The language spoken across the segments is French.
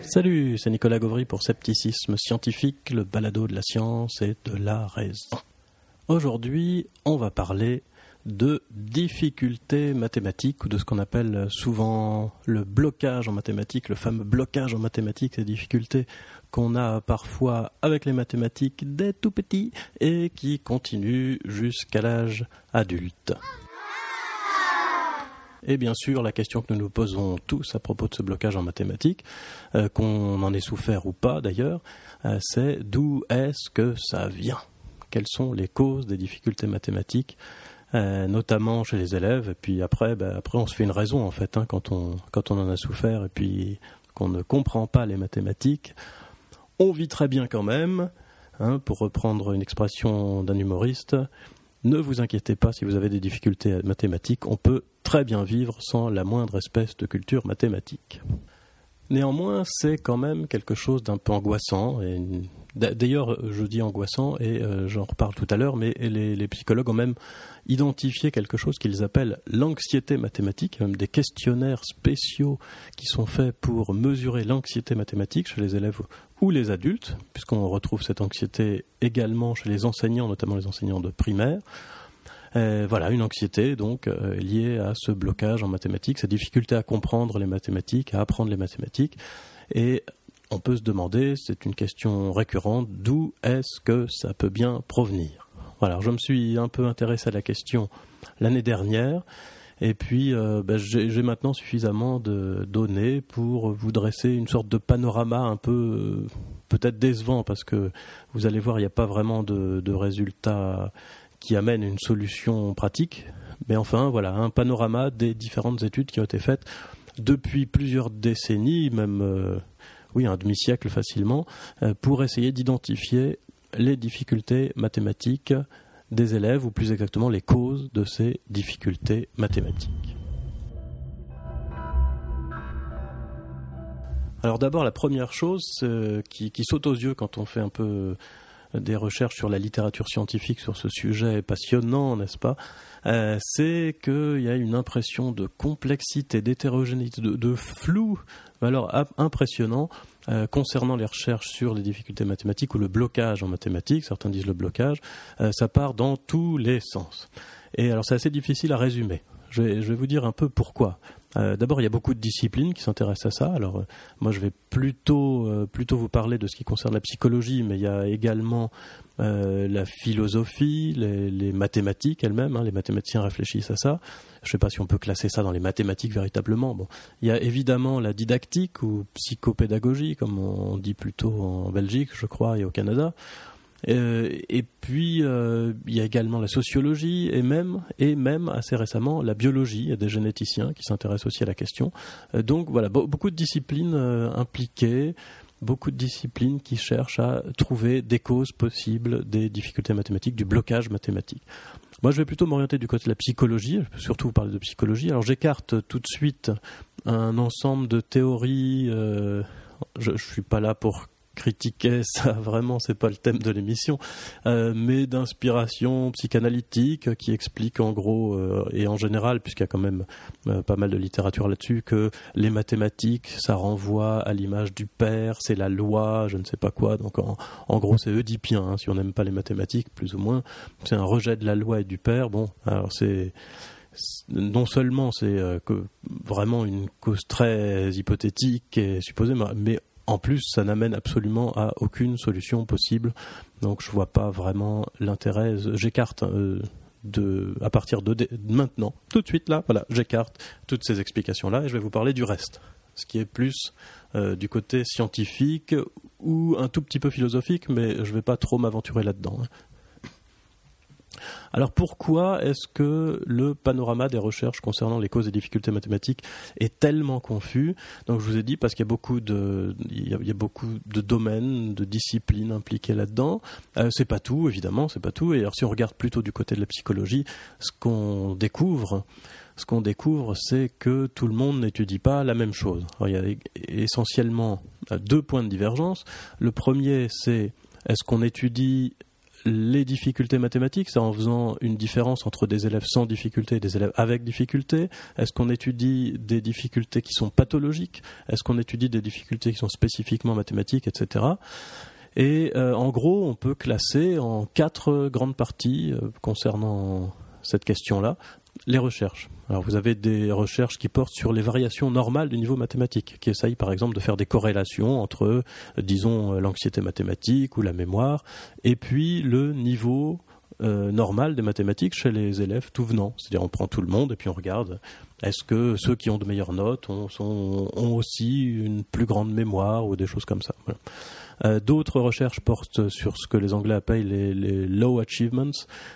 Salut, c'est Nicolas Gauvry pour Scepticisme Scientifique, le balado de la science et de la raison. Aujourd'hui, on va parler de difficultés mathématiques ou de ce qu'on appelle souvent le blocage en mathématiques, le fameux blocage en mathématiques, ces difficultés qu'on a parfois avec les mathématiques dès tout petit et qui continuent jusqu'à l'âge adulte. Et bien sûr, la question que nous nous posons tous à propos de ce blocage en mathématiques, euh, qu'on en ait souffert ou pas d'ailleurs, euh, c'est d'où est-ce que ça vient? Quelles sont les causes des difficultés mathématiques euh, notamment chez les élèves? Et puis après, ben, après on se fait une raison en fait hein, quand on quand on en a souffert et puis qu'on ne comprend pas les mathématiques. On vit très bien quand même. Hein, pour reprendre une expression d'un humoriste, ne vous inquiétez pas si vous avez des difficultés mathématiques, on peut très bien vivre sans la moindre espèce de culture mathématique. Néanmoins, c'est quand même quelque chose d'un peu angoissant. D'ailleurs, je dis angoissant et euh, j'en reparle tout à l'heure, mais les, psychologues ont même identifié quelque chose qu'ils appellent l'anxiété mathématique. Même des questionnaires spéciaux qui sont faits pour mesurer l'anxiété mathématique chez les élèves ou les adultes, puisqu'on retrouve cette anxiété également chez les enseignants, notamment les enseignants de primaire. Euh, voilà, une anxiété donc euh, liée à ce blocage en mathématiques, cette difficulté à comprendre les mathématiques, à apprendre les mathématiques. Et on peut se demander, c'est une question récurrente, d'où est-ce que ça peut bien provenir? Voilà, je me suis un peu intéressé à la question l'année dernière. Et puis, euh, ben, j'ai maintenant suffisamment de données pour vous dresser une sorte de panorama un peu peut-être décevant parce que vous allez voir, il n'y a pas vraiment de résultats qui amène une solution pratique. Mais enfin, voilà, un panorama des différentes études qui ont été faites depuis plusieurs décennies, même euh, oui, un demi-siècle facilement, euh, pour essayer d'identifier les difficultés mathématiques des élèves, ou plus exactement les causes de ces difficultés mathématiques. Alors d'abord, la première chose euh, qui, qui, saute aux yeux quand on fait un peu des recherches sur la littérature scientifique sur ce sujet passionnant, n'est-ce pas? Euh, C'est qu'il y a une impression de complexité, d'hétérogénéité, de, flou, alors impressionnant euh, concernant les recherches sur les difficultés mathématiques ou le blocage en mathématiques, certains disent le blocage, euh, ça part dans tous les sens. Et alors c'est assez difficile à résumer. Je vais, vous dire un peu pourquoi. Euh, d'abord, il y a beaucoup de disciplines qui s'intéressent à ça. Alors, euh, moi, je vais plutôt, euh, plutôt vous parler de ce qui concerne la psychologie, mais il y a également la philosophie, les, mathématiques elles-mêmes. Hein. les mathématiciens réfléchissent à ça. Je ne sais pas si on peut classer ça dans les mathématiques véritablement. Bon, il y a évidemment la didactique ou psychopédagogie, comme on dit plutôt en Belgique, je crois, et au Canada. Euh, et puis euh, il y a également la sociologie et même et même assez récemment la biologie. Il y a des généticiens qui s'intéressent aussi à la question. Euh, donc voilà, beaucoup de disciplines impliquées, beaucoup de disciplines qui cherchent à trouver des causes possibles des difficultés mathématiques, du blocage mathématique. Moi, je vais plutôt m'orienter du côté de la psychologie. Je peux surtout vous parler de psychologie. Alors, j'écarte tout de suite un ensemble de théories. je ne suis pas là pour critiquer, ça vraiment c'est pas le thème de l'émission, euh, mais d'inspiration psychanalytique qui explique en gros euh, et en général, puisqu'il y a quand même euh, pas mal de littérature là-dessus, que les mathématiques ça renvoie à l'image du père, c'est la loi, je ne sais pas quoi, donc en, gros c'est oedipien, hein, si on n'aime pas les mathématiques plus ou moins, c'est un rejet de la loi et du père, bon alors c'est non seulement c'est vraiment une cause très hypothétique et supposée, mais en plus, ça n'amène absolument à aucune solution possible. Donc, je vois pas vraiment l'intérêt. J'écarte euh, à partir de, maintenant, tout de suite là, voilà, j'écarte toutes ces explications-là et je vais vous parler du reste, ce qui est plus euh, du côté scientifique ou un tout petit peu philosophique, mais je ne vais pas trop m'aventurer là-dedans. Alors pourquoi est-ce que le panorama des recherches concernant les causes et difficultés mathématiques est tellement confus? Donc je vous ai dit parce qu'il y a beaucoup de de domaines, de disciplines impliquées là-dedans. Euh, c'est pas tout évidemment, c'est pas tout. Et si on regarde plutôt du côté de la psychologie, ce qu'on découvre ce qu'on découvre, c'est que tout le monde n'étudie pas la même chose. il y a essentiellement deux points de divergence. Le premier, c'est est-ce qu'on étudie les difficultés mathématiques, c'est en faisant une différence entre des élèves sans difficulté et des élèves avec difficulté. Est-ce qu'on étudie des difficultés qui sont pathologiques? Est-ce qu'on étudie des difficultés qui sont spécifiquement mathématiques, etc. Et euh, en gros, on peut classer en quatre grandes parties euh, concernant cette question-là les recherches. Vous avez des recherches qui portent sur les variations normales du niveau mathématique, qui essayent par exemple de faire des corrélations entre, euh, disons, l'anxiété mathématique ou la mémoire, et puis le niveau normal des mathématiques chez les élèves tout venant. C'est-à-dire on prend tout le monde et puis on regarde est-ce que ceux qui ont de meilleures notes ont aussi une plus grande mémoire ou des choses comme ça. Euh, d'autres recherches portent sur ce que les Anglais appellent les, low achievements,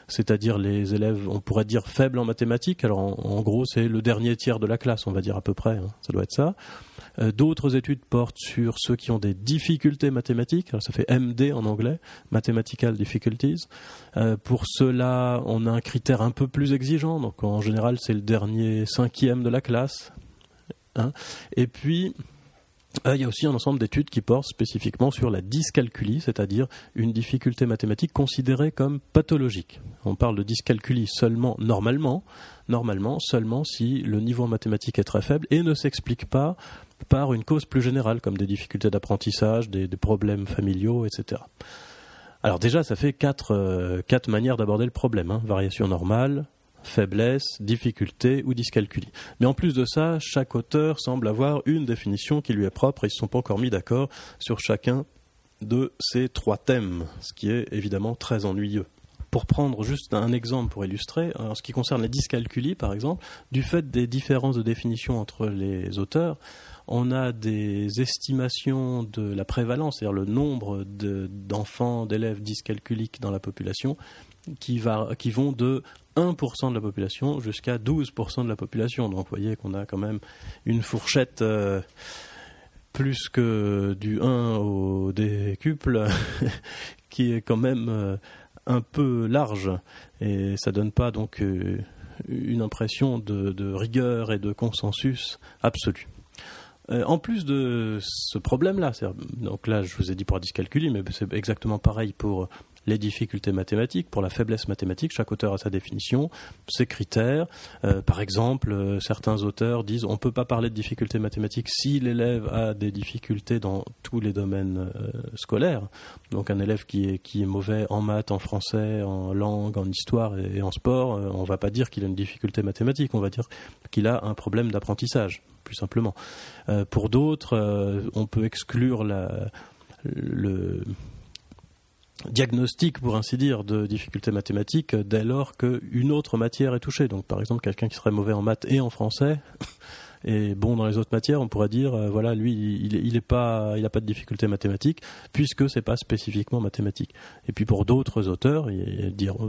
c'est-à-dire les élèves, on pourrait dire faibles en mathématiques. Alors en, gros, c'est le dernier tiers de la classe, on va dire à peu près. Hein. ça doit être ça. Euh, d'autres études portent sur ceux qui ont des difficultés mathématiques. Alors ça fait MD en anglais, Mathematical Difficulties. Euh, pour cela, on a un critère un peu plus exigeant. Donc en général, c'est le dernier cinquième de la classe. Hein. Et puis, il y a aussi un ensemble d'études qui portent spécifiquement sur la dyscalculie, c'est-à-dire une difficulté mathématique considérée comme pathologique. On parle de dyscalculie seulement normalement, normalement seulement si le niveau en mathématiques est très faible et ne s'explique pas par une cause plus générale comme des difficultés d'apprentissage, des, problèmes familiaux, etc. Alors déjà, ça fait quatre, euh, quatre manières d'aborder le problème. Hein. Variation normale, faiblesse, difficulté ou dyscalculie. Mais en plus de ça, chaque auteur semble avoir une définition qui lui est propre et ils ne sont pas encore mis d'accord sur chacun de ces trois thèmes, ce qui est évidemment très ennuyeux. Pour prendre juste un exemple pour illustrer, en ce qui concerne les dyscalculies par exemple, du fait des différences de définition entre les auteurs, on a des estimations de la prévalence, c'est-à-dire le nombre d'enfants, d'élèves dyscalculiques dans la population, qui, vont de 1% de la population jusqu'à 12% de la population. Donc vous voyez qu'on a quand même une fourchette euh, plus que du 1 au décuple qui est quand même euh, un peu large et ça donne pas donc euh, une impression de, rigueur et de consensus absolu. en plus de ce problème-là, donc là je vous ai dit pour dyscalculie, mais c'est exactement pareil pour les difficultés mathématiques, pour la faiblesse mathématique, chaque auteur a sa définition, ses critères. Euh, par exemple, euh, certains auteurs disent on ne peut pas parler de difficultés mathématiques si l'élève a des difficultés dans tous les domaines euh, scolaires. Donc un élève qui est, qui est mauvais en maths, en français, en langue, en histoire et, en sport, on ne va pas dire qu'il a une difficulté mathématique, on va dire qu'il a un problème d'apprentissage, plus simplement. pour d'autres, on peut exclure la, le diagnostic, pour ainsi dire, de difficultés mathématiques dès lors qu'une autre matière est touchée. Donc, par exemple, quelqu'un qui serait mauvais en maths et en français et bon dans les autres matières, on pourrait dire, euh, voilà, lui, il, n'a pas, pas de difficultés mathématiques puisque c'est pas spécifiquement mathématique. Et puis pour d'autres auteurs,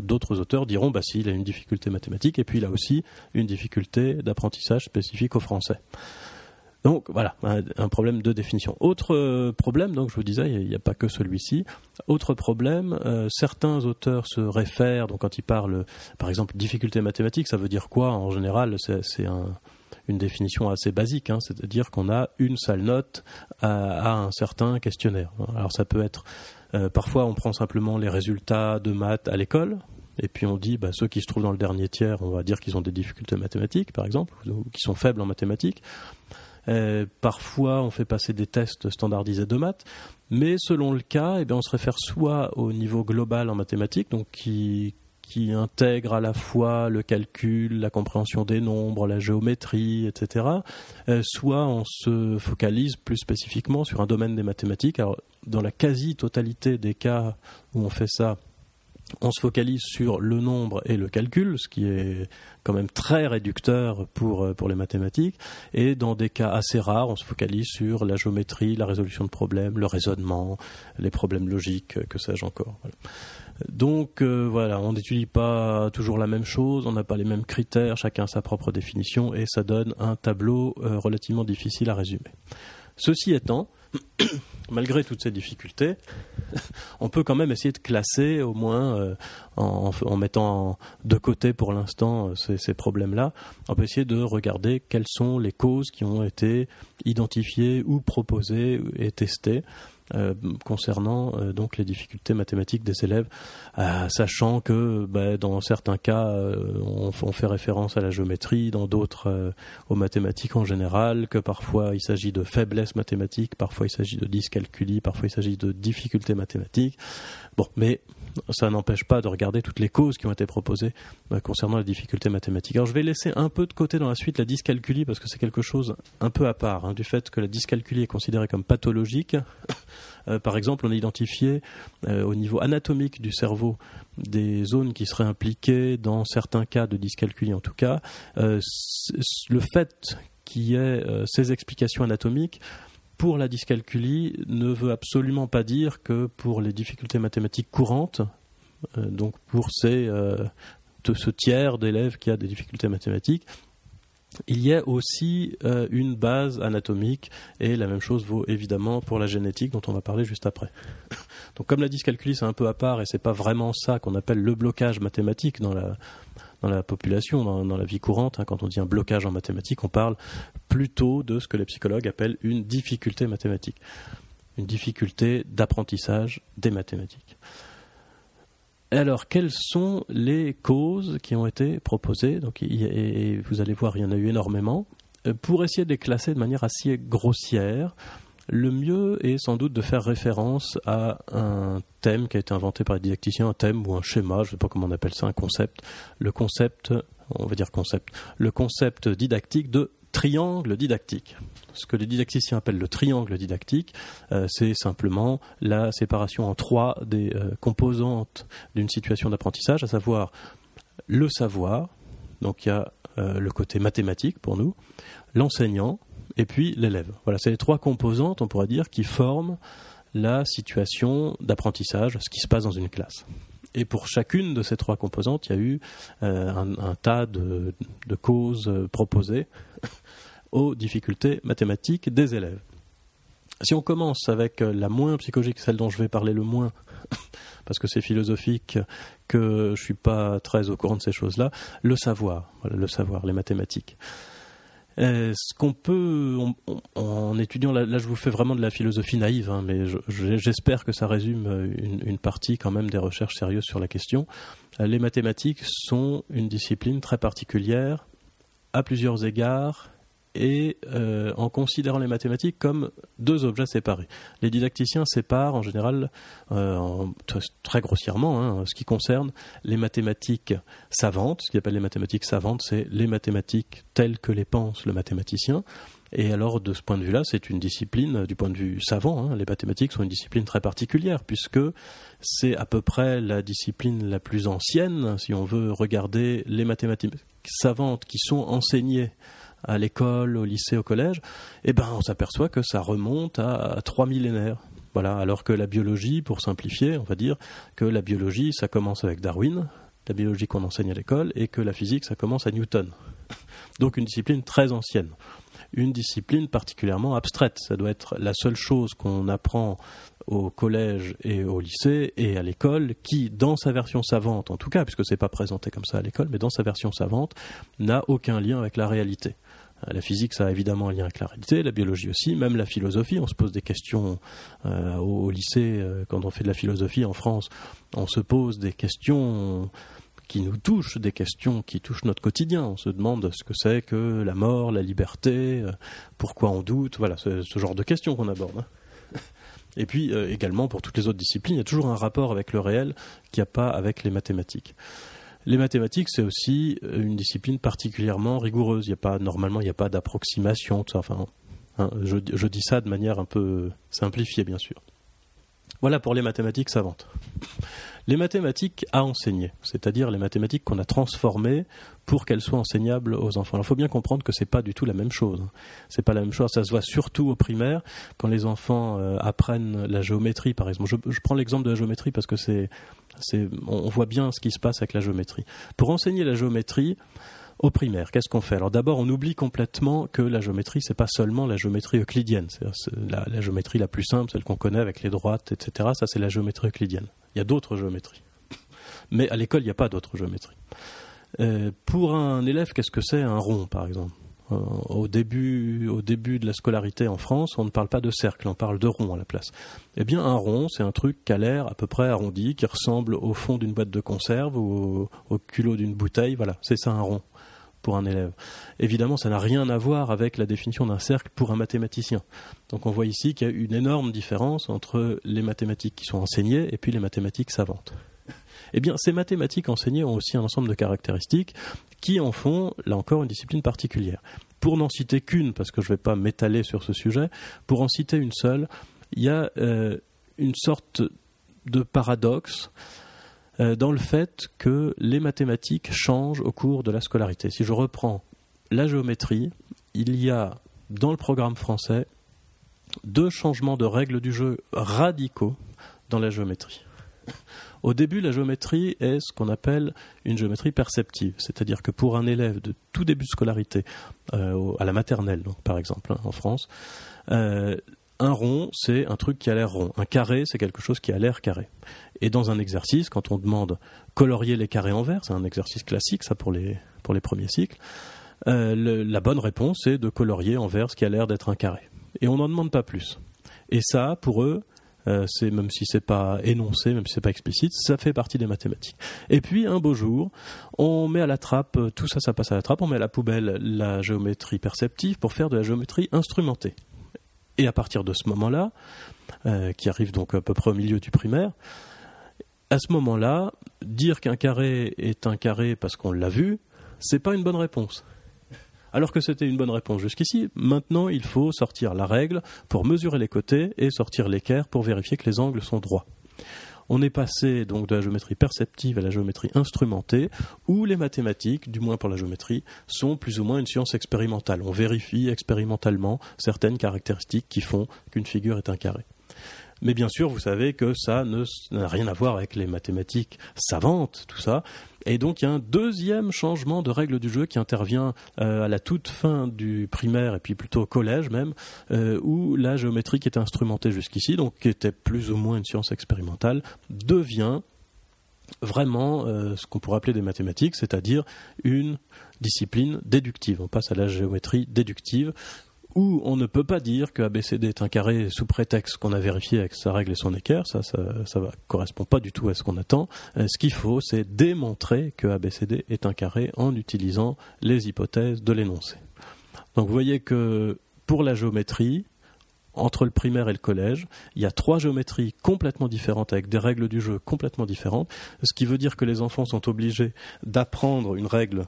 d'autres auteurs diront, bah si, il a une difficulté mathématique et puis il a aussi une difficulté d'apprentissage spécifique au français. Donc voilà, un, problème de définition. Autre euh, problème, donc je vous disais, il n'y a, pas que celui-ci. Autre problème, euh, certains auteurs se réfèrent, donc quand ils parlent, par exemple, difficulté mathématique, ça veut dire quoi En général, c'est une définition assez basique, hein, c'est-à-dire qu'on a une seule note à, un certain questionnaire. Alors ça peut être, euh, parfois on prend simplement les résultats de maths à l'école, et puis on dit bah, ceux qui se trouvent dans le dernier tiers, on va dire qu'ils ont des difficultés mathématiques, par exemple, ou qui sont faibles en mathématiques. Euh, parfois, on fait passer des tests standardisés de maths, mais selon le cas, eh on se réfère soit au niveau global en mathématiques, donc qui, intègre à la fois le calcul, la compréhension des nombres, la géométrie, etc. Euh, soit on se focalise plus spécifiquement sur un domaine des mathématiques. Dans la quasi-totalité des cas où on fait ça, on se focalise sur le nombre et le calcul, ce qui est quand même très réducteur pour, euh, pour les mathématiques. Et dans des cas assez rares, on se focalise sur la géométrie, la résolution de problèmes, le raisonnement, les problèmes logiques, que sais-je encore. Donc euh, voilà, on n'étudie pas toujours la même chose, on n'a pas les mêmes critères, chacun sa propre définition et ça donne un tableau euh, relativement difficile à résumer. Ceci étant, malgré toutes ces difficultés, on peut quand même essayer de classer, au moins euh, en, mettant de côté pour l'instant euh, ces, problèmes-là, on peut essayer de regarder quelles sont les causes qui ont été identifiées ou proposées et testées. Euh, concernant euh, donc les difficultés mathématiques des élèves, euh, sachant que bah, dans certains cas on, on, fait référence à la géométrie, dans d'autres aux mathématiques en général, que parfois il s'agit de faiblesse mathématique, parfois il s'agit de dyscalculie, parfois il s'agit de difficultés mathématiques. Bon, mais ça n'empêche pas de regarder toutes les causes qui ont été proposées euh, concernant la difficulté mathématique. Alors je vais laisser un peu de côté dans la suite la dyscalculie parce que c'est quelque chose un peu à part hein, du fait que la dyscalculie est considérée comme pathologique. Euh, par exemple, on a identifié euh, au niveau anatomique du cerveau des zones qui seraient impliquées dans certains cas de dyscalculie en tout cas. le fait qu'il y ait ces explications anatomiques pour la dyscalculie ne veut absolument pas dire que pour les difficultés mathématiques courantes, euh, donc pour ces, euh, ce tiers d'élèves qui a des difficultés mathématiques, il y a aussi euh, une base anatomique et la même chose vaut évidemment pour la génétique dont on va parler juste après. Donc comme la dyscalculie c'est un peu à part et c'est pas vraiment ça qu'on appelle le blocage mathématique dans la dans la population, dans, la vie courante. Hein, quand on dit un blocage en mathématiques, on parle plutôt de ce que les psychologues appellent une difficulté mathématique, une difficulté d'apprentissage des mathématiques. Alors, quelles sont les causes qui ont été proposées? Donc, et vous allez voir, il y en a eu énormément. Euh, pour essayer de les classer de manière assez grossière, le mieux est sans doute de faire référence à un thème qui a été inventé par les didacticiens, un thème ou un schéma, je ne sais pas comment on appelle ça, un concept. Le concept, on va dire concept, le concept didactique de triangle didactique. Ce que les didacticiens appellent le triangle didactique, euh, c'est simplement la séparation en trois des euh, composantes d'une situation d'apprentissage, à savoir le savoir, donc il y a euh, le côté mathématique pour nous, l'enseignant, et puis l'élève. Voilà, c'est les trois composantes, on pourrait dire, qui forment la situation d'apprentissage, ce qui se passe dans une classe. Et pour chacune de ces trois composantes, il y a eu euh, un, tas de, causes proposées aux difficultés mathématiques des élèves. Si on commence avec la moins psychologique, celle dont je vais parler le moins, parce que c'est philosophique, que je suis pas très au courant de ces choses-là, le savoir, le savoir, les mathématiques. Euh, ce qu'on peut, en étudiant, là, je vous fais vraiment de la philosophie naïve, hein, mais j'espère que ça résume euh, une, partie quand même des recherches sérieuses sur la question. Euh, les mathématiques sont une discipline très particulière à plusieurs égards et euh, en considérant les mathématiques comme deux objets séparés. Les didacticiens séparent en général, euh, très grossièrement, hein, ce qui concerne les mathématiques savantes. Ce qu'ils appellent les mathématiques savantes, c'est les mathématiques telles que les pense le mathématicien. Et alors, de ce point de vue-là, c'est une discipline, du point de vue savant, hein, les mathématiques sont une discipline très particulière, puisque c'est à peu près la discipline la plus ancienne, si on veut regarder les mathématiques savantes qui sont enseignées à l'école, au lycée, au collège, eh ben, on s'aperçoit que ça remonte à trois millénaires. Voilà, alors que la biologie, pour simplifier, on va dire que la biologie, ça commence avec Darwin, la biologie qu'on enseigne à l'école, et que la physique, ça commence à Newton. Donc une discipline très ancienne. Une discipline particulièrement abstraite. Ça doit être la seule chose qu'on apprend au collège et au lycée et à l'école qui, dans sa version savante, en tout cas, puisque c'est pas présenté comme ça à l'école, mais dans sa version savante, n'a aucun lien avec la réalité. Euh, la physique, ça a évidemment un lien avec la réalité, la biologie aussi, même la philosophie. On se pose des questions euh, au, lycée, euh, quand on fait de la philosophie en France, on se pose des questions qui nous touchent, des questions qui touchent notre quotidien. On se demande ce que c'est que la mort, la liberté, pourquoi on doute, voilà, ce, ce genre de questions qu'on aborde. Hein. Et puis également, pour toutes les autres disciplines, il y a toujours un rapport avec le réel qu'il n'y a pas avec les mathématiques. Les mathématiques, c'est aussi euh, une discipline particulièrement rigoureuse. Il y a pas, normalement, il n'y a pas d'approximation. Enfin, hein, je, je, dis ça de manière un peu simplifiée, bien sûr. Voilà pour les mathématiques savantes. Les mathématiques à enseigner, c'est-à-dire les mathématiques qu'on a transformées pour qu'elles soient enseignables aux enfants. il faut bien comprendre que c'est pas du tout la même chose. C'est pas la même chose. Ça se voit surtout au primaire quand les enfants euh, apprennent la géométrie, par exemple. Je, je prends l'exemple de la géométrie parce que c'est, on voit bien ce qui se passe avec la géométrie. Pour enseigner la géométrie, au primaire, qu'est-ce qu'on fait? Alors d'abord, on oublie complètement que la géométrie, c'est pas seulement la géométrie euclidienne. C'est la, la, géométrie la plus simple, celle qu'on connaît avec les droites, etc. Ça, c'est la géométrie euclidienne. Il y a d'autres géométries. Mais à l'école, il n'y a pas d'autres géométries. Euh, pour un élève, qu'est-ce que c'est? Un rond, par exemple au, début, au début de la scolarité en France, on ne parle pas de cercle, on parle de rond à la place. Eh bien, un rond, c'est un truc qui a l'air à peu près arrondi, qui ressemble au fond d'une boîte de conserve ou au culot d'une bouteille. Voilà, c'est ça un rond pour un élève. Évidemment, ça n'a rien à voir avec la définition d'un cercle pour un mathématicien. Donc on voit ici qu'il y a une énorme différence entre les mathématiques qui sont enseignées et puis les mathématiques savantes. Eh bien, ces mathématiques enseignées ont aussi un ensemble de caractéristiques qui en font, là encore, une discipline particulière. Pour n'en citer qu'une, parce que je ne vais pas m'étaler sur ce sujet, pour en citer une seule, il y a euh, une sorte de paradoxe euh, dans le fait que les mathématiques changent au cours de la scolarité. Si je reprends la géométrie, il y a dans le programme français deux changements de règles du jeu radicaux dans la géométrie. Au début, la géométrie est ce qu'on appelle une géométrie perceptive, c'est-à-dire que pour un élève de tout début de scolarité, euh, à la maternelle par exemple hein, en France, euh, un rond, c'est un truc qui a l'air rond. Un carré, c'est quelque chose qui a l'air carré. Et dans un exercice, quand on demande colorier les carrés en vert, c'est un exercice classique, ça pour les, pour les premiers cycles, euh, la bonne réponse est de colorier en vert ce qui a l'air d'être un carré. Et on n'en demande pas plus. Et ça, pour eux, c'est même si c'est pas énoncé, même si c'est pas explicite, ça fait partie des mathématiques. Et puis un beau jour, on met à la trappe, tout ça, ça passe à la trappe, on met à la poubelle la géométrie perceptive pour faire de la géométrie instrumentée. Et à partir de ce moment-là, euh, qui arrive donc à peu près au milieu du primaire, à ce moment-là, dire qu'un carré est un carré parce qu'on l'a vu, c'est pas une bonne réponse. Alors que c'était une bonne réponse jusqu'ici, maintenant il faut sortir la règle pour mesurer les côtés et sortir l'équerre pour vérifier que les angles sont droits. On est passé donc de la géométrie perceptive à la géométrie instrumentée, où les mathématiques, du moins pour la géométrie, sont plus ou moins une science expérimentale. On vérifie expérimentalement certaines caractéristiques qui font qu'une figure est un carré. Mais bien sûr, vous savez que ça n'a rien à voir avec les mathématiques savantes, tout ça. Et donc il y a un deuxième changement de règle du jeu qui intervient euh, à la toute fin du primaire et puis plutôt au collège même, euh, où la géométrie qui était instrumentée jusqu'ici, donc qui était plus ou moins une science expérimentale, devient vraiment euh, ce qu'on pourrait appeler des mathématiques, c'est-à-dire une discipline déductive. On passe à la géométrie déductive, où on ne peut pas dire que ABCD est un carré sous prétexte qu'on a vérifié avec sa règle et son équerre, ça, ça, ça correspond pas du tout à ce qu'on attend. Euh, ce qu'il faut, c'est démontrer que ABCD est un carré en utilisant les hypothèses de l'énoncé. Donc vous voyez que pour la géométrie, entre le primaire et le collège, il y a trois géométries complètement différentes avec des règles du jeu complètement différentes, ce qui veut dire que les enfants sont obligés d'apprendre une règle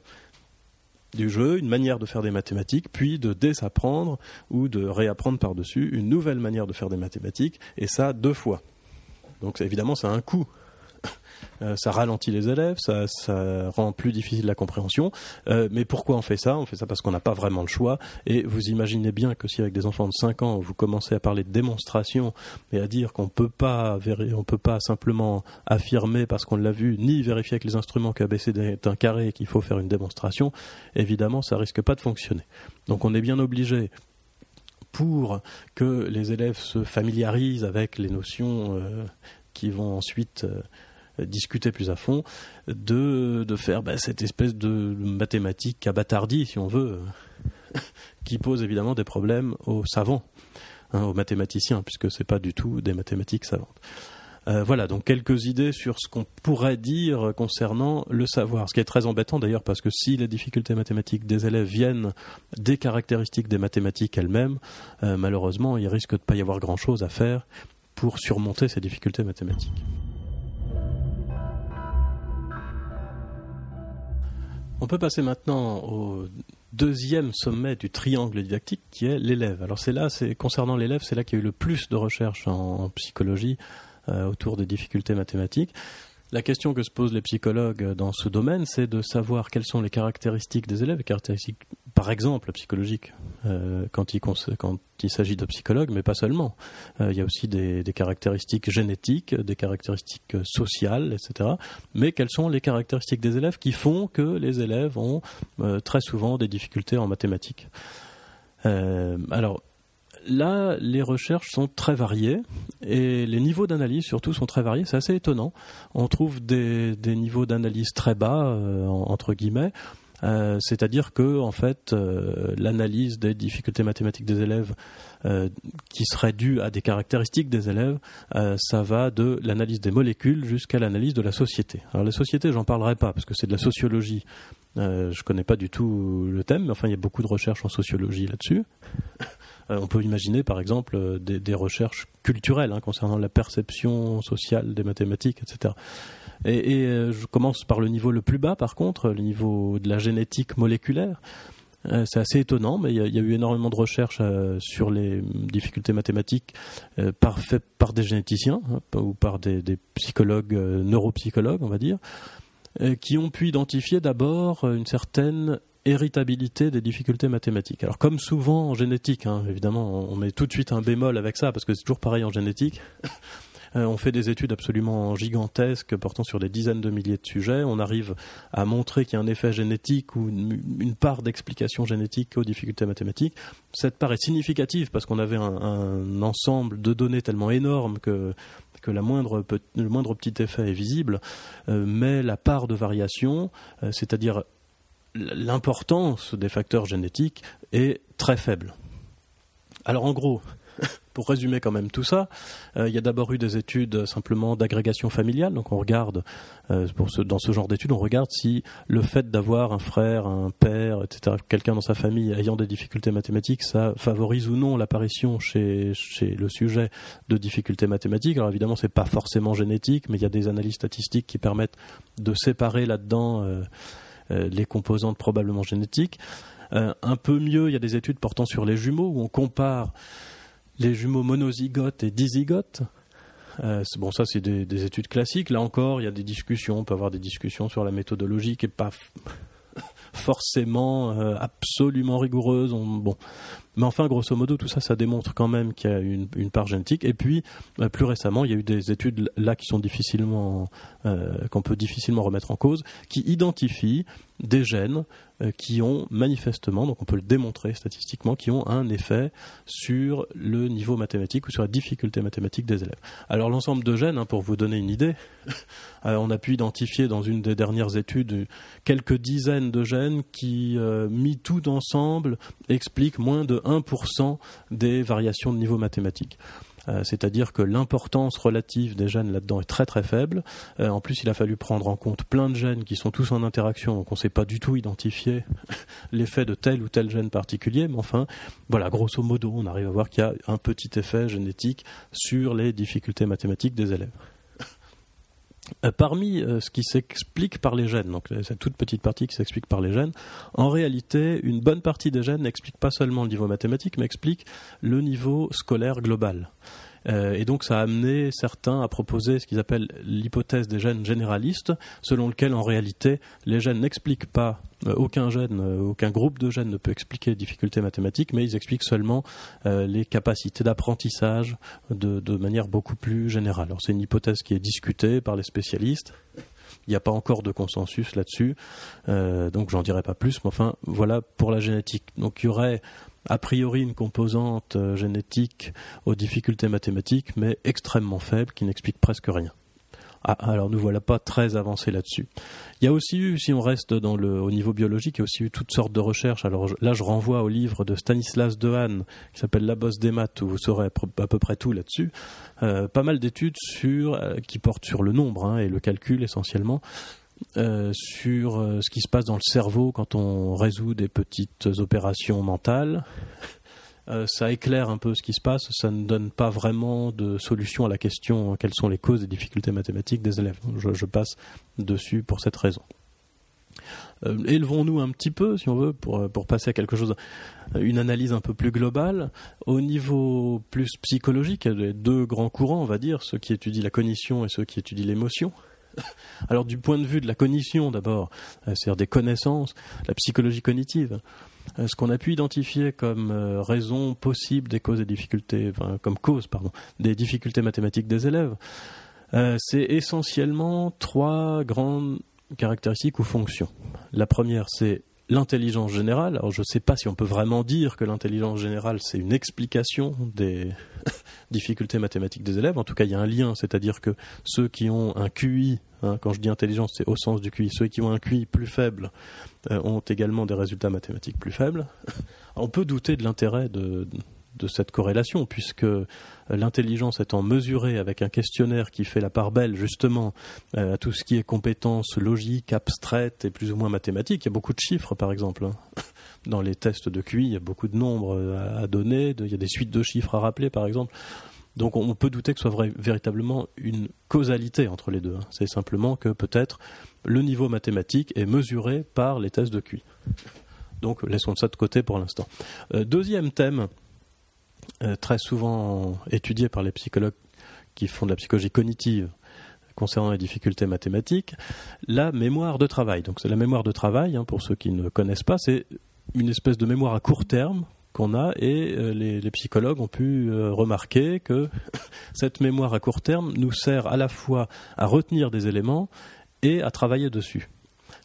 du jeu, une manière de faire des mathématiques, puis de désapprendre ou de réapprendre par-dessus une nouvelle manière de faire des mathématiques, et ça deux fois. Donc évidemment, ça a un coût euh, ça ralentit les élèves, ça, rend plus difficile la compréhension. Euh, mais pourquoi on fait ça? On fait ça parce qu'on n'a pas vraiment le choix. Et vous imaginez bien que si avec des enfants de 5 ans, vous commencez à parler de démonstration et à dire qu'on peut pas, on peut pas simplement affirmer parce qu'on l'a vu, ni vérifier avec les instruments qu'ABCD est un carré et qu'il faut faire une démonstration, évidemment, ça risque pas de fonctionner. Donc on est bien obligé pour que les élèves se familiarisent avec les notions euh, qui vont ensuite discuter plus à fond, de, de faire bah, cette espèce de mathématique abattardie, si on veut, qui pose évidemment des problèmes aux savants, hein, aux mathématiciens, puisque ce n'est pas du tout des mathématiques savantes. Euh, voilà, donc quelques idées sur ce qu'on pourrait dire concernant le savoir. Ce qui est très embêtant d'ailleurs, parce que si les difficultés mathématiques des élèves viennent des caractéristiques des mathématiques elles-mêmes, euh, malheureusement, il risque de ne pas y avoir grand-chose à faire pour surmonter ces difficultés mathématiques. On peut passer maintenant au deuxième sommet du triangle didactique qui est l'élève. Alors c'est là, c'est concernant l'élève, c'est là qu'il y a eu le plus de recherches en, psychologie euh, autour des difficultés mathématiques. La question que se posent les psychologues dans ce domaine, c'est de savoir quelles sont les caractéristiques des élèves, les caractéristiques, par exemple, psychologiques, euh, quand il, s'agit de psychologues, mais pas seulement. Euh, il y a aussi des, caractéristiques génétiques, des caractéristiques sociales, etc. Mais quelles sont les caractéristiques des élèves qui font que les élèves ont euh, très souvent des difficultés en mathématiques? Alors, là, les recherches sont très variées et les niveaux d'analyse surtout sont très variés. C'est assez étonnant. On trouve des, niveaux d'analyse très bas, euh, entre guillemets, c'est-à-dire que en fait l'analyse des difficultés mathématiques des élèves qui serait due à des caractéristiques des élèves, ça va de l'analyse des molécules jusqu'à l'analyse de la société. Alors la société, j'en parlerai pas parce que c'est de la sociologie. Euh, je connais pas du tout le thème, mais enfin il y a beaucoup de recherches en sociologie là-dessus. on peut imaginer par exemple des, recherches culturelles hein, concernant la perception sociale des mathématiques, etc. Et, euh, je commence par le niveau le plus bas, par contre, le niveau de la génétique moléculaire. Euh, c'est assez étonnant, mais il y, a eu énormément de recherches euh, sur les difficultés mathématiques par, des généticiens hein, ou par des, psychologues, neuropsychologues, on va dire, qui ont pu identifier d'abord une certaine héritabilité des difficultés mathématiques. Alors comme souvent en génétique, hein, évidemment, on met tout de suite un bémol avec ça parce que c'est toujours pareil en génétique. Euh, on fait des études absolument gigantesques portant sur des dizaines de milliers de sujets. On arrive à montrer qu'il y a un effet génétique ou une, part d'explication génétique aux difficultés mathématiques. Cette part est significative parce qu'on avait un, ensemble de données tellement énorme que que le moindre petit effet est visible, euh, mais la part de variation, euh, c'est-à-dire l'importance des facteurs génétiques, est très faible. Alors en gros, pour résumer quand même tout ça, euh, il y a d'abord eu des études simplement d'agrégation familiale. Donc on regarde, euh, dans ce genre d'études, on regarde si le fait d'avoir un frère, un père, etc., quelqu'un dans sa famille ayant des difficultés mathématiques, ça favorise ou non l'apparition chez, le sujet de difficultés mathématiques. Alors évidemment, c'est pas forcément génétique, mais il y a des analyses statistiques qui permettent de séparer là-dedans euh, les composantes probablement génétiques. un peu mieux, il y a des études portant sur les jumeaux où on compare les jumeaux monozygotes et dizygotes. Euh, bon, ça, c'est des, études classiques. Là encore, il y a des discussions. On peut avoir des discussions sur la méthodologie qui n'est pas forcément euh, absolument rigoureuse. bon, mais enfin, grosso modo, tout ça, ça démontre quand même qu'il y a une, part génétique. Et puis, euh, plus récemment, il y a eu des études là qui sont difficilement, qu'on peut difficilement remettre en cause, qui identifient des gènes euh, qui ont manifestement, donc on peut le démontrer statistiquement, qui ont un effet sur le niveau mathématique ou sur la difficulté mathématique des élèves. Alors l'ensemble de gènes, hein, pour vous donner une idée, euh, on a pu identifier dans une des dernières études quelques dizaines de gènes qui, euh, mis tout ensemble, expliquent moins de 1% des variations de niveau mathématique. Euh, c'est-à-dire que l'importance relative des gènes là-dedans est très très faible. Euh, en plus, il a fallu prendre en compte plein de gènes qui sont tous en interaction, donc on ne sait pas du tout identifier l'effet de tel ou tel gène particulier, mais enfin, voilà, grosso modo, on arrive à voir qu'il y a un petit effet génétique sur les difficultés mathématiques des élèves. Euh, parmi ce qui s'explique par les gènes, donc cette toute petite partie qui s'explique par les gènes, en réalité, une bonne partie des gènes n'explique pas seulement le niveau mathématique, mais explique le niveau scolaire global. Euh, et donc ça a amené certains à proposer ce qu'ils appellent l'hypothèse des gènes généralistes, selon lequel en réalité les gènes n'expliquent pas euh, aucun gène, euh, aucun groupe de gènes ne peut expliquer les difficultés mathématiques, mais ils expliquent seulement les capacités d'apprentissage de, manière beaucoup plus générale. Alors c'est une hypothèse qui est discutée par les spécialistes. Il n'y a pas encore de consensus là-dessus, donc j'en dirai pas plus. Mais enfin, voilà pour la génétique. Donc il y aurait a priori une composante euh, génétique aux difficultés mathématiques, mais extrêmement faible, qui n'explique presque rien. Ah, alors nous voilà pas très avancés là-dessus. Il y a aussi eu, si on reste au niveau biologique, il y a aussi eu toutes sortes de recherches. Alors là, je renvoie au livre de Stanislas Dehaene qui s'appelle La bosse des maths, où vous saurez à peu près tout là-dessus. Euh, pas mal d'études euh, qui portent sur le nombre hein, et le calcul essentiellement, euh, sur euh, ce qui se passe dans le cerveau quand on résout des petites opérations mentales. Euh, ça éclaire un peu ce qui se passe, ça ne donne pas vraiment de solution à la question quelles sont les causes des difficultés mathématiques des élèves. Je, passe dessus pour cette raison. Élevons-nous un petit peu, si on veut, pour, pour passer à quelque chose, une analyse un peu plus globale. Au niveau plus psychologique, il y a deux grands courants, on va dire, ceux qui étudient la cognition et ceux qui étudient l'émotion. Alors du point de vue de la cognition d'abord, euh, c'est-à-dire des connaissances, la psychologie cognitive, euh, ce qu'on a pu identifier comme euh, raison possible des causes et difficultés, enfin, comme cause pardon, des difficultés mathématiques des élèves, c'est essentiellement trois grandes caractéristiques ou fonctions. La première, c'est l'intelligence générale. Alors je ne sais pas si on peut vraiment dire que l'intelligence générale c'est une explication des difficultés mathématiques des élèves. En tout cas, il y a un lien, c'est-à-dire que ceux qui ont un QI, hein, quand je dis intelligence, c'est au sens du QI, ceux qui ont un QI plus faible euh, ont également des résultats mathématiques plus faibles. On peut douter de l'intérêt de, de cette corrélation, puisque euh, l'intelligence étant mesurée avec un questionnaire qui fait la part belle justement euh, à tout ce qui est compétences logiques, abstraites et plus ou moins mathématiques, il y a beaucoup de chiffres par exemple. Hein. Dans les tests de QI, il y a beaucoup de nombres euh, à donner, il y a des suites de chiffres à rappeler par exemple. Donc on peut douter que ce soit véritablement une causalité entre les deux. Hein. C'est simplement que peut-être le niveau mathématique est mesuré par les tests de QI. Donc laissons ça de côté pour l'instant. deuxième thème très souvent étudié par les psychologues qui font de la psychologie cognitive concernant les difficultés mathématiques, la mémoire de travail. Donc c'est la mémoire de travail, hein, pour ceux qui ne connaissent pas, c'est une espèce de mémoire à court terme qu'on a et euh, les, psychologues ont pu euh, remarquer que cette mémoire à court terme nous sert à la fois à retenir des éléments et à travailler dessus.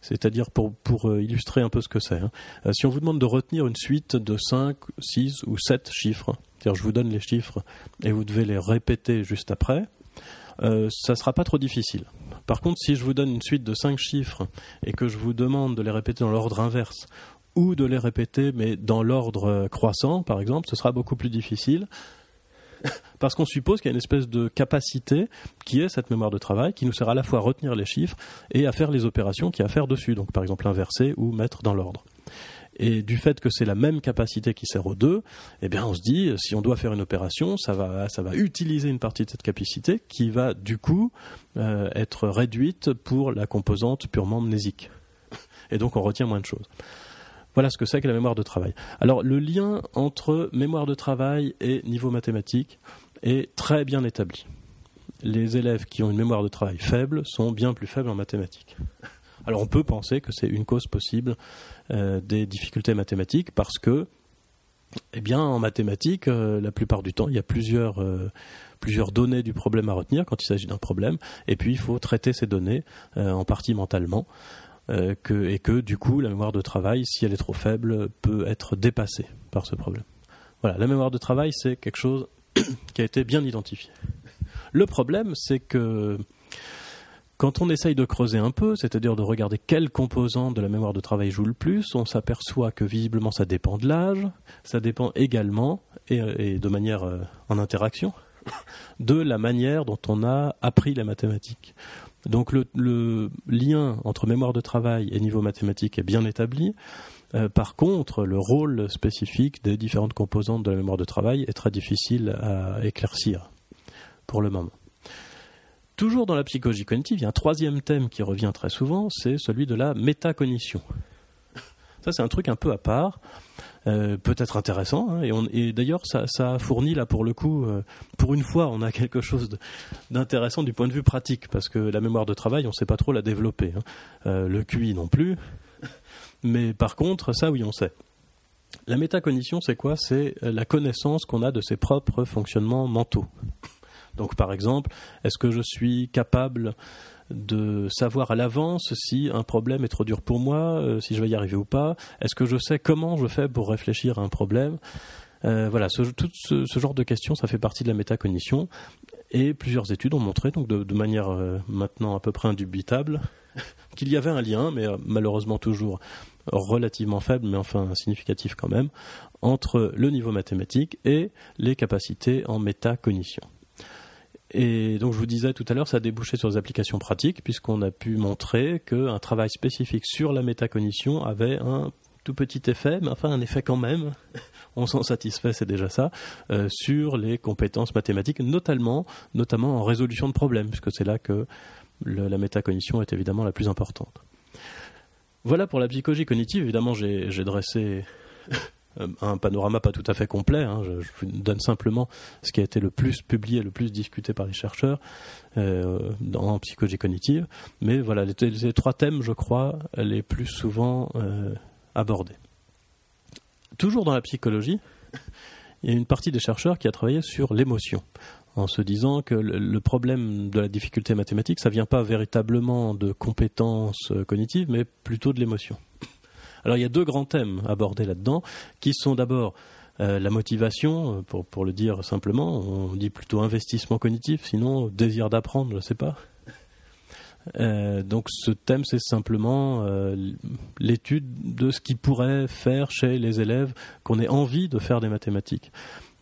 C'est-à-dire pour, illustrer un peu ce que c'est. Hein. si on vous demande de retenir une suite de 5, 6 ou 7 chiffres, je vous donne les chiffres et vous devez les répéter juste après, euh, ça ne sera pas trop difficile. Par contre, si je vous donne une suite de 5 chiffres et que je vous demande de les répéter dans l'ordre inverse ou de les répéter mais dans l'ordre croissant, par exemple, ce sera beaucoup plus difficile parce qu'on suppose qu'il y a une espèce de capacité qui est cette mémoire de travail qui nous sert à la fois à retenir les chiffres et à faire les opérations qu'il y a à faire dessus, donc par exemple inverser ou mettre dans l'ordre. Et du fait que c'est la même capacité qui sert aux deux, eh bien on se dit si on doit faire une opération, ça va, ça va utiliser une partie de cette capacité qui va du coup euh, être réduite pour la composante purement mnésique. Et donc on retient moins de choses. Voilà ce que c'est que la mémoire de travail. Alors le lien entre mémoire de travail et niveau mathématique est très bien établi. Les élèves qui ont une mémoire de travail faible sont bien plus faibles en mathématiques. Alors on peut penser que c'est une cause possible euh, des difficultés mathématiques parce que, eh bien, en mathématiques, euh, la plupart du temps, il y a plusieurs, euh, plusieurs données du problème à retenir quand il s'agit d'un problème, et puis il faut traiter ces données en partie mentalement. Et que du coup la mémoire de travail, si elle est trop faible, peut être dépassée par ce problème. Voilà, la mémoire de travail, c'est quelque chose qui a été bien identifié. Le problème, c'est que quand on essaye de creuser un peu, c'est-à-dire de regarder quel composant de la mémoire de travail joue le plus, on s'aperçoit que visiblement ça dépend de l'âge, ça dépend également, et, de manière euh, en interaction, de la manière dont on a appris les mathématiques. Donc le, lien entre mémoire de travail et niveau mathématique est bien établi. Euh, par contre, le rôle spécifique des différentes composantes de la mémoire de travail est très difficile à éclaircir pour le moment. Toujours dans la psychologie cognitive, il y a un troisième thème qui revient très souvent, c'est celui de la métacognition. Ça, c'est un truc un peu à part, euh, peut-être intéressant, hein, et, d'ailleurs, ça, ça, fournit là pour le coup, euh, pour une fois, on a quelque chose d'intéressant du point de vue pratique, parce que la mémoire de travail, on ne sait pas trop la développer. Hein. Euh, le QI non plus, mais par contre, ça, oui, on sait. La métacognition, c'est quoi? C'est la connaissance qu'on a de ses propres fonctionnements mentaux. Donc par exemple, est-ce que je suis capable de savoir à l'avance si un problème est trop dur pour moi, euh, si je vais y arriver ou pas? Est-ce que je sais comment je fais pour réfléchir à un problème? Euh, voilà, tout ce, genre de questions, ça fait partie de la métacognition. Et plusieurs études ont montré, donc de, manière euh, maintenant à peu près indubitable, qu'il y avait un lien, mais malheureusement toujours relativement faible, mais enfin significatif quand même, entre le niveau mathématique et les capacités en métacognition. Et donc je vous disais tout à l'heure, ça a débouché sur des applications pratiques, puisqu'on a pu montrer qu'un travail spécifique sur la métacognition avait un tout petit effet, mais enfin un effet quand même, on s'en satisfait, c'est déjà ça, euh, sur les compétences mathématiques, notamment, notamment en résolution de problèmes, puisque c'est là que la métacognition est évidemment la plus importante. Voilà pour la psychologie cognitive, évidemment j'ai dressé un panorama pas tout à fait complet. Hein. Je, vous donne simplement ce qui a été le plus publié, le plus discuté par les chercheurs euh, en psychologie cognitive. Mais voilà, les, trois thèmes, je crois, les plus souvent euh, abordés. Toujours dans la psychologie, il y a une partie des chercheurs qui a travaillé sur l'émotion, en se disant que le, problème de la difficulté mathématique, ça vient pas véritablement de compétences cognitives, mais plutôt de l'émotion. Alors il y a deux grands thèmes abordés là-dedans, qui sont d'abord euh, la motivation, pour, pour le dire simplement, on dit plutôt investissement cognitif, sinon désir d'apprendre, je ne sais pas. Euh, donc ce thème, c'est simplement euh, l'étude de ce qui pourrait faire chez les élèves qu'on ait envie de faire des mathématiques.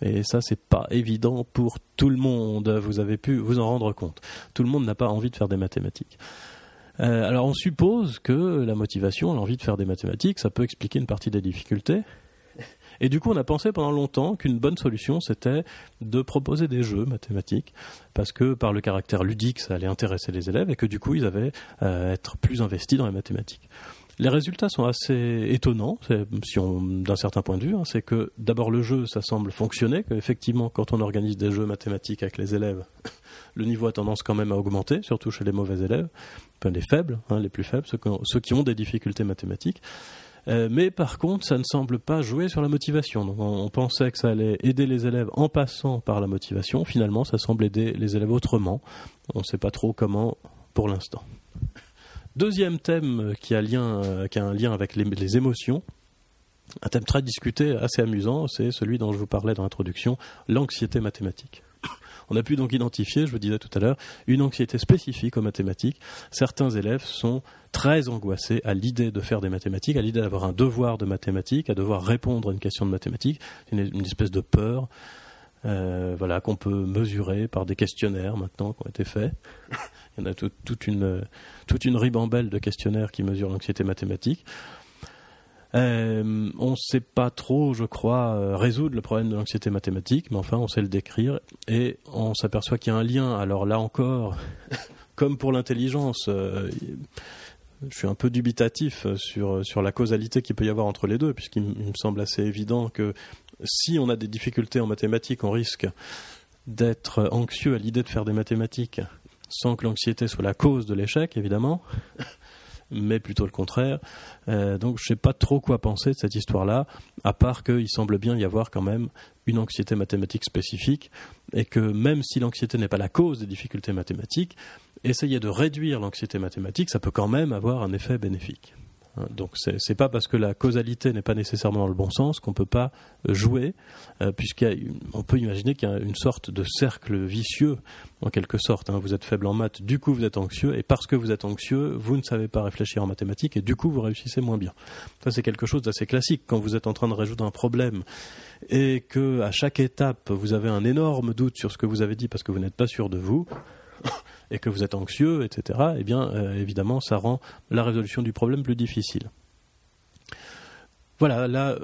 Et ça, c'est pas évident pour tout le monde. Vous avez pu vous en rendre compte. Tout le monde n'a pas envie de faire des mathématiques. Euh, alors on suppose que la motivation, l'envie de faire des mathématiques, ça peut expliquer une partie des difficultés. Et du coup, on a pensé pendant longtemps qu'une bonne solution, c'était de proposer des jeux mathématiques, parce que par le caractère ludique, ça allait intéresser les élèves, et que du coup, ils allaient euh, être plus investis dans les mathématiques. Les résultats sont assez étonnants, si d'un certain point de vue. Hein, c'est que d'abord le jeu, ça semble fonctionner, qu'effectivement, quand on organise des jeux mathématiques avec les élèves, le niveau a tendance quand même à augmenter, surtout chez les mauvais élèves, les faibles, hein, les plus faibles, ceux qui ont des difficultés mathématiques. Euh, mais par contre, ça ne semble pas jouer sur la motivation. On, pensait que ça allait aider les élèves en passant par la motivation. Finalement, ça semble aider les élèves autrement. On ne sait pas trop comment pour l'instant. Deuxième thème qui a, a un lien avec les émotions. Un thème très discuté, assez amusant, c'est celui dont je vous parlais dans l'introduction, l'anxiété mathématique. On a pu donc identifier, je vous disais tout à l'heure, une anxiété spécifique aux mathématiques. Certains élèves sont très angoissés à l'idée de faire des mathématiques, à l'idée d'avoir un devoir de mathématiques, à devoir répondre à une question de mathématiques, une, une espèce de peur. Euh, voilà, qu'on peut mesurer par des questionnaires maintenant qui ont été faits. Il y en a toute, une, toute une ribambelle de questionnaires qui mesurent l'anxiété mathématique. Euh, on ne sait pas trop, je crois, euh, résoudre le problème de l'anxiété mathématique, mais enfin, on sait le décrire et on s'aperçoit qu'il y a un lien. Alors là encore, comme pour l'intelligence, euh, je suis un peu dubitatif sur, sur la causalité qu'il peut y avoir entre les deux, puisqu'il me semble assez évident que si on a des difficultés en mathématiques, on risque d'être anxieux à l'idée de faire des mathématiques sans que l'anxiété soit la cause de l'échec, évidemment mais plutôt le contraire. Euh, donc je ne sais pas trop quoi penser de cette histoire-là, à part qu'il semble bien y avoir quand même une anxiété mathématique spécifique, et que même si l'anxiété n'est pas la cause des difficultés mathématiques, essayer de réduire l'anxiété mathématique, ça peut quand même avoir un effet bénéfique. Hein, donc c'est pas parce que la causalité n'est pas nécessairement dans le bon sens qu'on peut pas euh, jouer, euh, puisqu'on peut imaginer qu'il y a une sorte de cercle vicieux en quelque sorte. Hein. Vous êtes faible en maths, du coup vous êtes anxieux, et parce que vous êtes anxieux, vous ne savez pas réfléchir en mathématiques, et du coup vous réussissez moins bien. Ça c'est quelque chose d'assez classique quand vous êtes en train de résoudre un problème et que à chaque étape vous avez un énorme doute sur ce que vous avez dit parce que vous n'êtes pas sûr de vous et que vous êtes anxieux, etc., eh bien, euh, évidemment, ça rend la résolution du problème plus difficile. Voilà, là,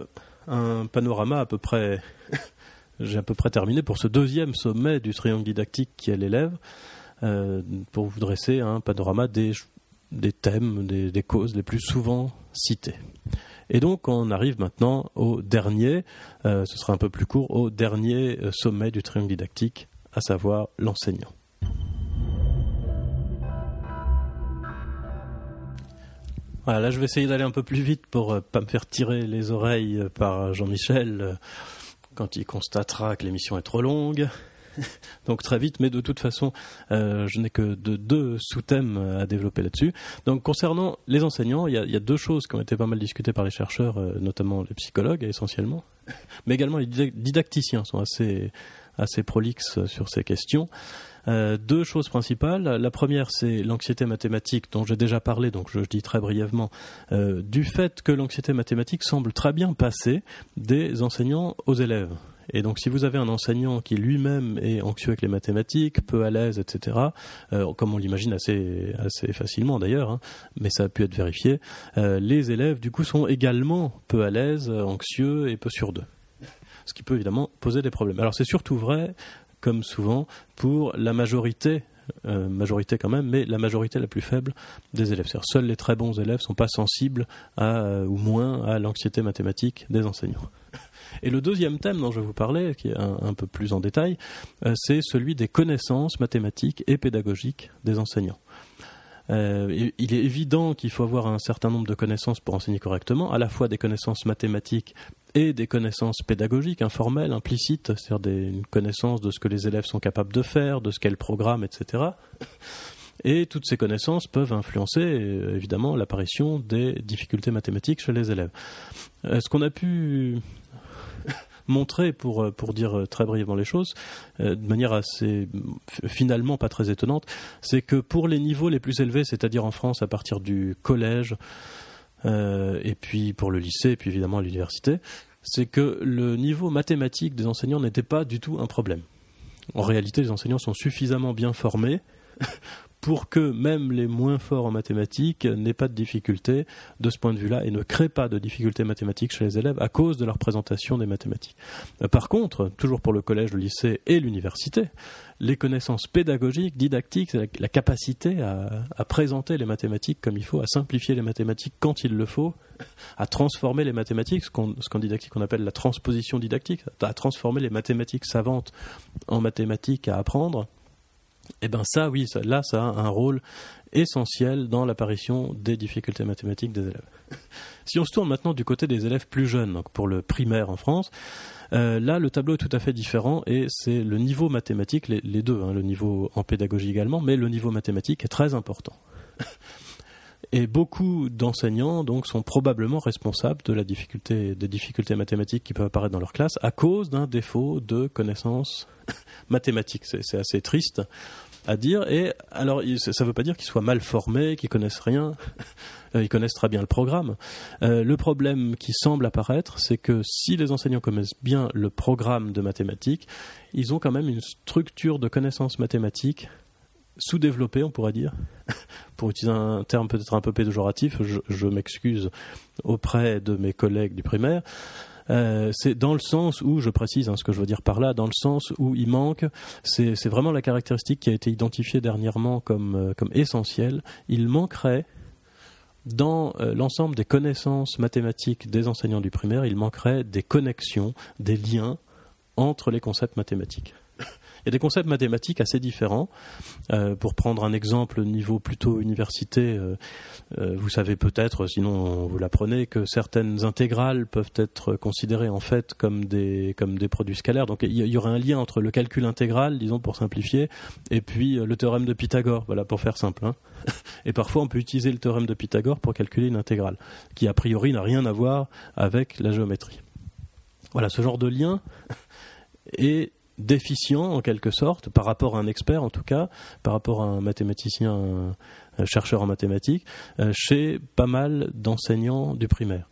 un panorama à peu près. J'ai à peu près terminé pour ce deuxième sommet du triangle didactique qui est l'élève, euh, pour vous dresser un panorama des, thèmes, des, causes les plus souvent citées. Et donc on arrive maintenant au dernier, euh, ce sera un peu plus court, au dernier sommet du triangle didactique, à savoir l'enseignant. Là, je vais essayer d'aller un peu plus vite pour euh, pas me faire tirer les oreilles euh, par Jean-Michel euh, quand il constatera que l'émission est trop longue. Donc très vite, mais de toute façon, je n'ai que de deux sous-thèmes à développer là-dessus. Donc concernant les enseignants, il y, a, deux choses qui ont été pas mal discutées par les chercheurs, notamment les psychologues essentiellement, mais également les didacticiens sont assez, assez prolixes sur ces questions. Euh, deux choses principales. La première, c'est l'anxiété mathématique dont j'ai déjà parlé, donc je, dis très brièvement, euh, du fait que l'anxiété mathématique semble très bien passer des enseignants aux élèves. Et donc, si vous avez un enseignant qui lui-même est anxieux avec les mathématiques, peu à l'aise, etc., euh, comme on l'imagine assez, assez facilement d'ailleurs, hein, mais ça a pu être vérifié, les élèves, du coup, sont également peu à l'aise, anxieux et peu sûrs d'eux. Ce qui peut évidemment poser des problèmes. Alors, c'est surtout vrai comme souvent, pour la majorité euh, majorité quand même, mais la majorité la plus faible des élèves. Seuls les très bons élèves sont pas sensibles euh, ou moins à l'anxiété mathématique des enseignants. Et le deuxième thème dont je vous parler, qui est un, peu plus en détail, euh, c'est celui des connaissances mathématiques et pédagogiques des enseignants. Il est évident qu'il faut avoir un certain nombre de connaissances pour enseigner correctement, à la fois des connaissances mathématiques et des connaissances pédagogiques, informelles, implicites, c'est-à-dire une connaissance de ce que les élèves sont capables de faire, de ce qu'est le programme, etc. Et toutes ces connaissances peuvent influencer évidemment l'apparition des difficultés mathématiques chez les élèves. ce qu'on a pu montrer, pour, pour dire très brièvement les choses, de manière assez finalement pas très étonnante, c'est que pour les niveaux les plus élevés, c'est-à-dire en France à partir du collège, et puis pour le lycée, et puis évidemment l'université, c'est que le niveau mathématique des enseignants n'était pas du tout un problème. En réalité, les enseignants sont suffisamment bien formés pour que même les moins forts en mathématiques n'aient pas de difficultés de ce point de vue-là et ne créent pas de difficultés mathématiques chez les élèves à cause de leur présentation des mathématiques. Euh, par contre, toujours pour le collège, le lycée et l'université, les connaissances pédagogiques, didactiques, la, capacité à, présenter les mathématiques comme il faut, à simplifier les mathématiques quand il le faut, à transformer les mathématiques, ce qu'en didactique on appelle la transposition didactique, à transformer les mathématiques savantes en mathématiques à apprendre, eh bien ça, oui, là, ça a un rôle essentiel dans l'apparition des difficultés mathématiques des élèves. si on se tourne maintenant du côté des élèves plus jeunes, donc pour le primaire en France, euh, là, le tableau est tout à fait différent et c'est le niveau mathématique, les, deux, hein, le niveau en pédagogie également, mais le niveau mathématique est très important. Et beaucoup d'enseignants donc sont probablement responsables de la difficulté, des difficultés mathématiques qui peuvent apparaître dans leur classe à cause d'un défaut de connaissances mathématiques. C'est assez triste à dire. Et alors, ça ne veut pas dire qu'ils soient mal formés, qu'ils connaissent rien. Euh, ils connaissent très bien le programme. Euh, le problème qui semble apparaître, c'est que si les enseignants connaissent bien le programme de mathématiques, ils ont quand même une structure de connaissances mathématiques sous-développée, on pourrait dire. Pour utiliser un terme peut-être un peu péjoratif, je m'excuse auprès de mes collègues du primaire. Euh, c'est dans le sens où, je précise hein, ce que je veux dire par là, dans le sens où il manque, c'est vraiment la caractéristique qui a été identifiée dernièrement comme, euh, essentielle, il manquerait dans euh, l'ensemble des connaissances mathématiques des enseignants du primaire, il manquerait des connexions, des liens entre les concepts mathématiques. Il y a des concepts mathématiques assez différents. Euh, pour prendre un exemple niveau plutôt université, euh, euh, vous savez peut-être, sinon vous l'apprenez, que certaines intégrales peuvent être considérées en fait comme des, comme des produits scalaires. Donc il y, aurait un lien entre le calcul intégral, disons pour simplifier, et puis le théorème de Pythagore, voilà pour faire simple. Hein. Et parfois on peut utiliser le théorème de Pythagore pour calculer une intégrale, qui a priori n'a rien à voir avec la géométrie. Voilà, ce genre de lien est déficient en quelque sorte par rapport à un expert en tout cas, par rapport à un mathématicien, chercheur en mathématiques, euh, chez pas mal d'enseignants du primaire.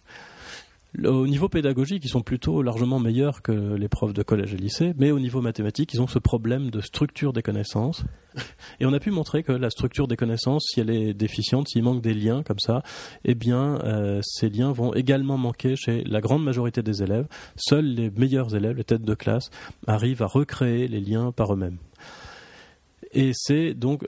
Au niveau pédagogique, ils sont plutôt largement meilleurs que les profs de collège et lycée, mais au niveau mathématique, ils ont ce problème de structure des connaissances. Et on a pu montrer que la structure des connaissances, si elle est déficiente, s'il manque des liens comme ça, eh bien, euh, ces liens vont également manquer chez la grande majorité des élèves. Seuls les meilleurs élèves, les têtes de classe, arrivent à recréer les liens par eux-mêmes. Et c'est donc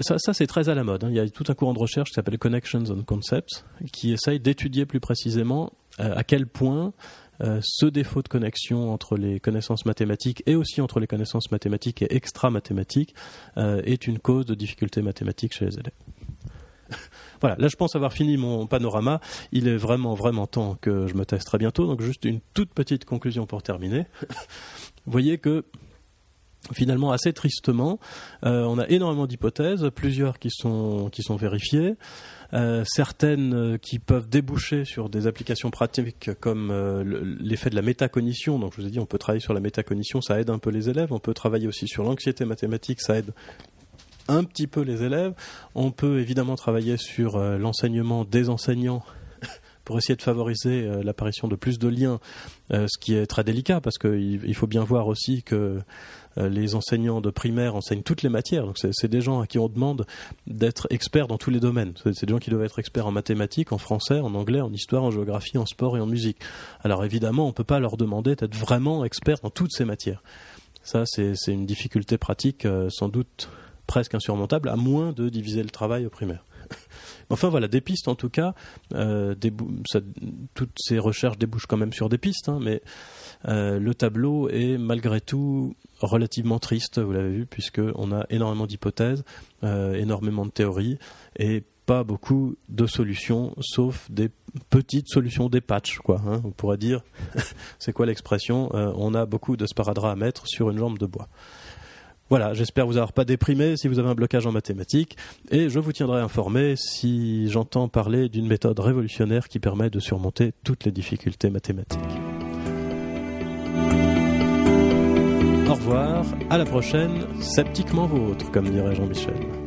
ça, c'est très à la mode. Hein. Il y a tout un courant de recherche qui s'appelle Connections on Concepts, qui essaye d'étudier plus précisément euh, à quel point ce défaut de connexion entre les connaissances mathématiques et aussi entre les connaissances mathématiques et extra-mathématiques euh, est une cause de difficultés mathématiques chez les élèves. voilà, là je pense avoir fini mon panorama. Il est vraiment, vraiment temps que je me teste très bientôt. Donc juste une toute petite conclusion pour terminer. Vous voyez que finalement assez tristement, on a énormément d'hypothèses, plusieurs qui sont, qui sont vérifiées. Euh, certaines euh, qui peuvent déboucher sur des applications pratiques comme euh, l'effet de la métacognition. Donc je vous ai dit, on peut travailler sur la métacognition, ça aide un peu les élèves. On peut travailler aussi sur l'anxiété mathématique, ça aide un petit peu les élèves. On peut évidemment travailler sur l'enseignement des enseignants pour essayer de favoriser l'apparition de plus de liens, ce qui est très délicat parce qu'il faut bien voir aussi que euh, les enseignants de primaire enseignent toutes les matières. Donc c'est des gens à qui on demande d'être experts dans tous les domaines. C'est des gens qui doivent être experts en mathématiques, en français, en anglais, en histoire, en géographie, en sport et en musique. Alors évidemment, on ne peut pas leur demander d'être vraiment experts dans toutes ces matières. Ça, c'est une difficulté pratique euh, sans doute presque insurmontable, à moins de diviser le travail au primaire. Enfin voilà, des pistes en tout cas. Euh, toutes ces recherches débouchent quand même sur des pistes, hein, mais euh, le tableau est malgré tout relativement triste, vous l'avez vu, puisqu'on a énormément d'hypothèses, euh, énormément de théories et pas beaucoup de solutions, sauf des petites solutions, des patchs, quoi. Hein, on pourrait dire, c'est quoi l'expression On a beaucoup de sparadrap à mettre sur une jambe de bois. Voilà, j'espère vous avoir pas déprimé si vous avez un blocage en mathématiques et je vous tiendrai informé si j'entends parler d'une méthode révolutionnaire qui permet de surmonter toutes les difficultés mathématiques. Au revoir, à la prochaine, sceptiquement vôtre, comme dirait Jean-Michel.